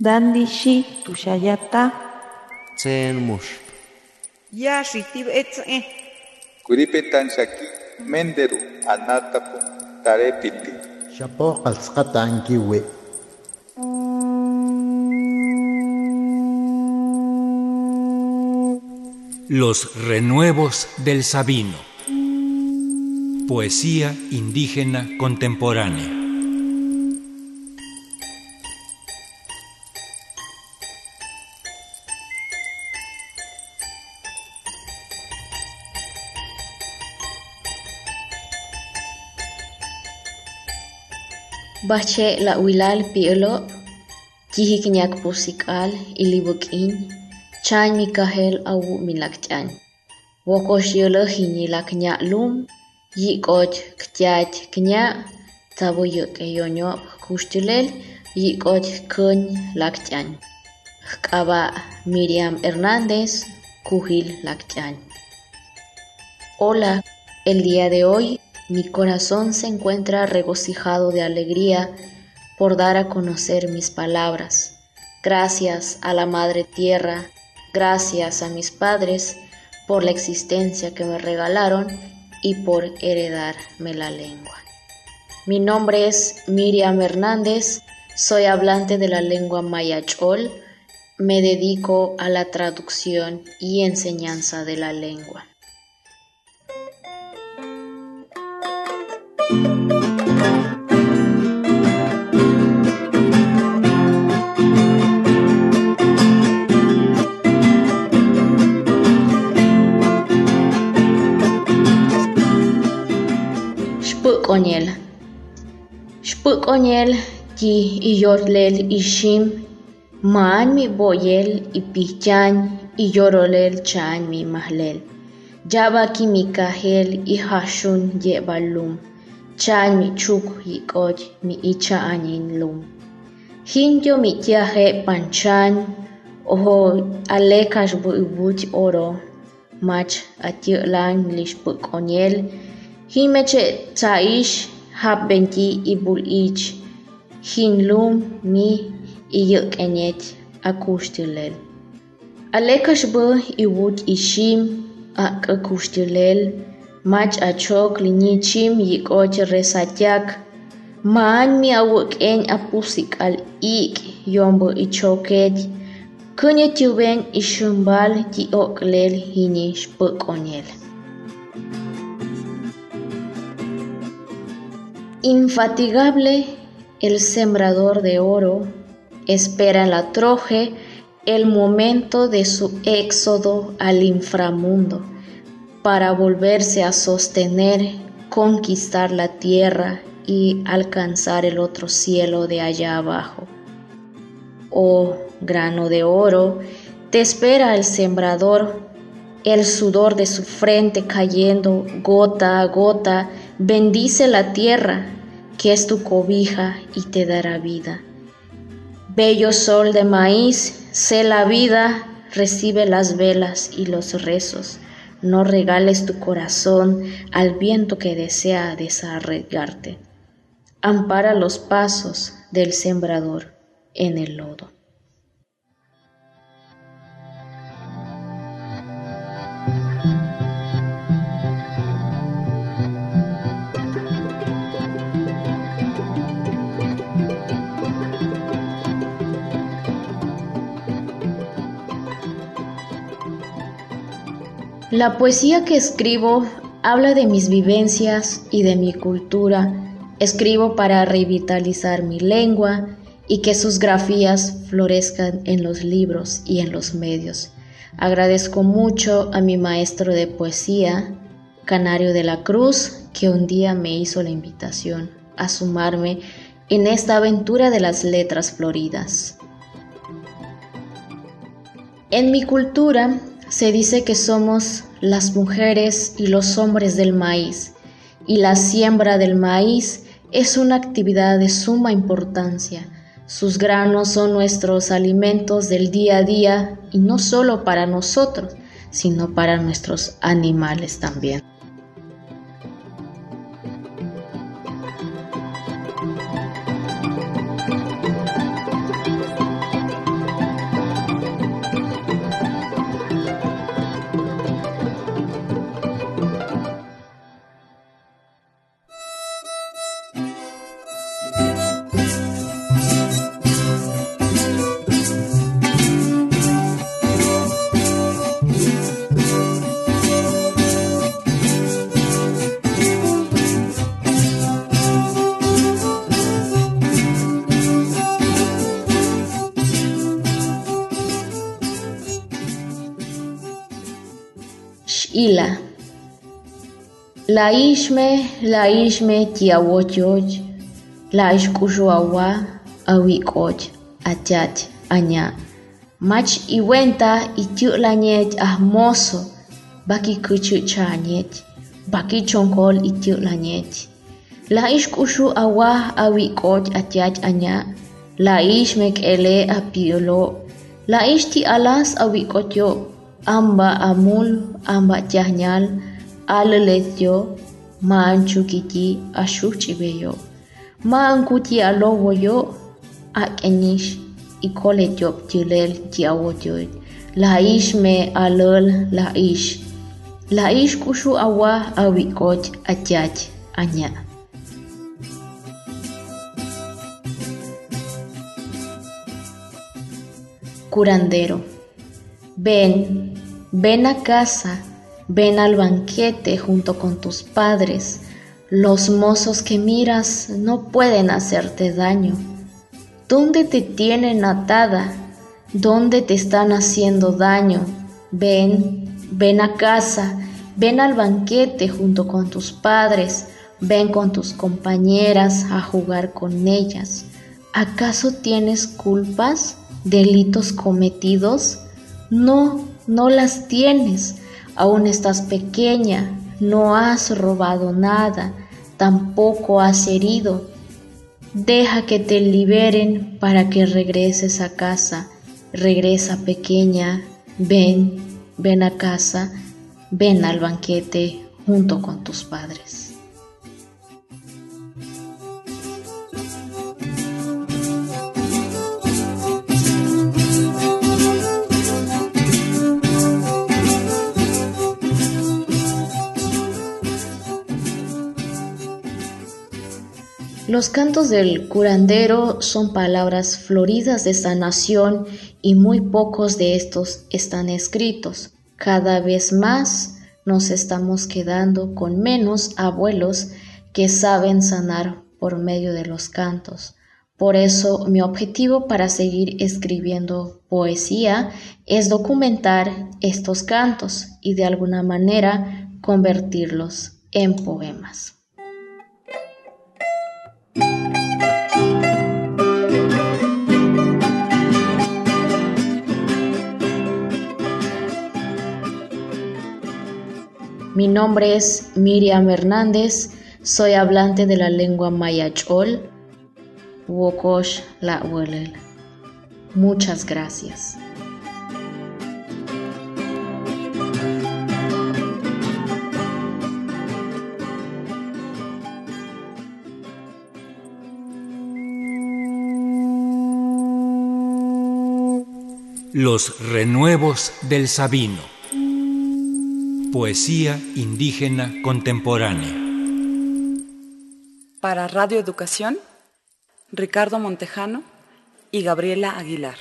Dandishi tushayata. Tsen mush. Yashi tib etze. Kuripetan shaki menderu anatapu tarepiti. Shapo ankiwi. Los renuevos del Sabino. Poesía indígena contemporánea. Bache la wilal pielo, jihiknyak pusikal ilibukin, chan mikahel awu milakchan. Wokosh yolo hini laknya lum, yikoch ktyach knya, tabo yuk yonyop kustilel, yikoch kun lakchan. Kaba Miriam Hernández, Cujil Lakchan. Hola, el día de hoy mi corazón se encuentra regocijado de alegría por dar a conocer mis palabras. Gracias a la Madre Tierra, gracias a mis padres por la existencia que me regalaron y por heredarme la lengua. Mi nombre es Miriam Hernández, soy hablante de la lengua mayachol, me dedico a la traducción y enseñanza de la lengua. Xpuq'onyel Xpuq'onyel ki iyorlel ishim, maan mi boyel ipichan iyorolel chan mi mahlel. Yaba kimikajel ihashun yebalum. Chan michuk hikot mi icha anin lum. Hintio mitiaje panchan oho alekas buibut oro mach atiotlan lishpukoniel himeche tsaish habenti ibul ich hinlum mi iyok enet akustilel. Alekas bu iwut ishim ak akustilel mach achok liñichim yik'och resatyak ma'an mi awäk'eñ apusik'al ik yombä ichokech känyatyäwen ixämbal tyi'o'klel jini xpäk'onyel. Infatigable, el sembrador de oro espera en la troje el momento de su éxodo al inframundo para volverse a sostener, conquistar la tierra y alcanzar el otro cielo de allá abajo. Oh grano de oro, te espera el sembrador, el sudor de su frente cayendo gota a gota, bendice la tierra, que es tu cobija y te dará vida. Bello sol de maíz, sé la vida, recibe las velas y los rezos. No regales tu corazón al viento que desea desarraigarte. Ampara los pasos del sembrador en el lodo. La poesía que escribo habla de mis vivencias y de mi cultura. Escribo para revitalizar mi lengua y que sus grafías florezcan en los libros y en los medios. Agradezco mucho a mi maestro de poesía, Canario de la Cruz, que un día me hizo la invitación a sumarme en esta aventura de las letras floridas. En mi cultura se dice que somos las mujeres y los hombres del maíz, y la siembra del maíz es una actividad de suma importancia. Sus granos son nuestros alimentos del día a día y no solo para nosotros, sino para nuestros animales también. Ila. La ishme, la ishme tiawochoch, la ishkushuawa, awikoch, achach, aña. Mach iwenta itiutlanyech ahmoso, baki kuchuchanyech, baki chonkol itiutlanyech. La ishkushu awa awikoch, achach, aña. La ishme kele apiolo, la ishti alas awikocho, amba amul, amba chahnyal, alaletyo, ma anchukiti ashuchibeyo, ma ankuti alowoyo, akenish, ikoletyo tilel tiawoyo, la ish me alol la ish, la ish kushu awa awikoch achach anya. Curandero, ven, ven a casa, ven al banquete junto con tus padres. Los mozos que miras no pueden hacerte daño. ¿Dónde te tienen atada? ¿Dónde te están haciendo daño? Ven, ven a casa, ven al banquete junto con tus padres, ven con tus compañeras a jugar con ellas. ¿Acaso tienes culpas? delitos cometidos? No, no las tienes. Aún estás pequeña, no has robado nada, tampoco has herido. Deja que te liberen para que regreses a casa. Regresa pequeña, ven, ven a casa, ven al banquete junto con tus padres. Los cantos del curandero son palabras floridas de sanación y muy pocos de estos están escritos. Cada vez más nos estamos quedando con menos abuelos que saben sanar por medio de los cantos. Por eso mi objetivo para seguir escribiendo poesía es documentar estos cantos y de alguna manera convertirlos en poemas. Mi nombre es Miriam Hernández, soy hablante de la lengua mayachol, Wokosh La Muchas gracias. Los renuevos del Sabino. Poesía indígena contemporánea. Para Radio Educación, Ricardo Montejano y Gabriela Aguilar.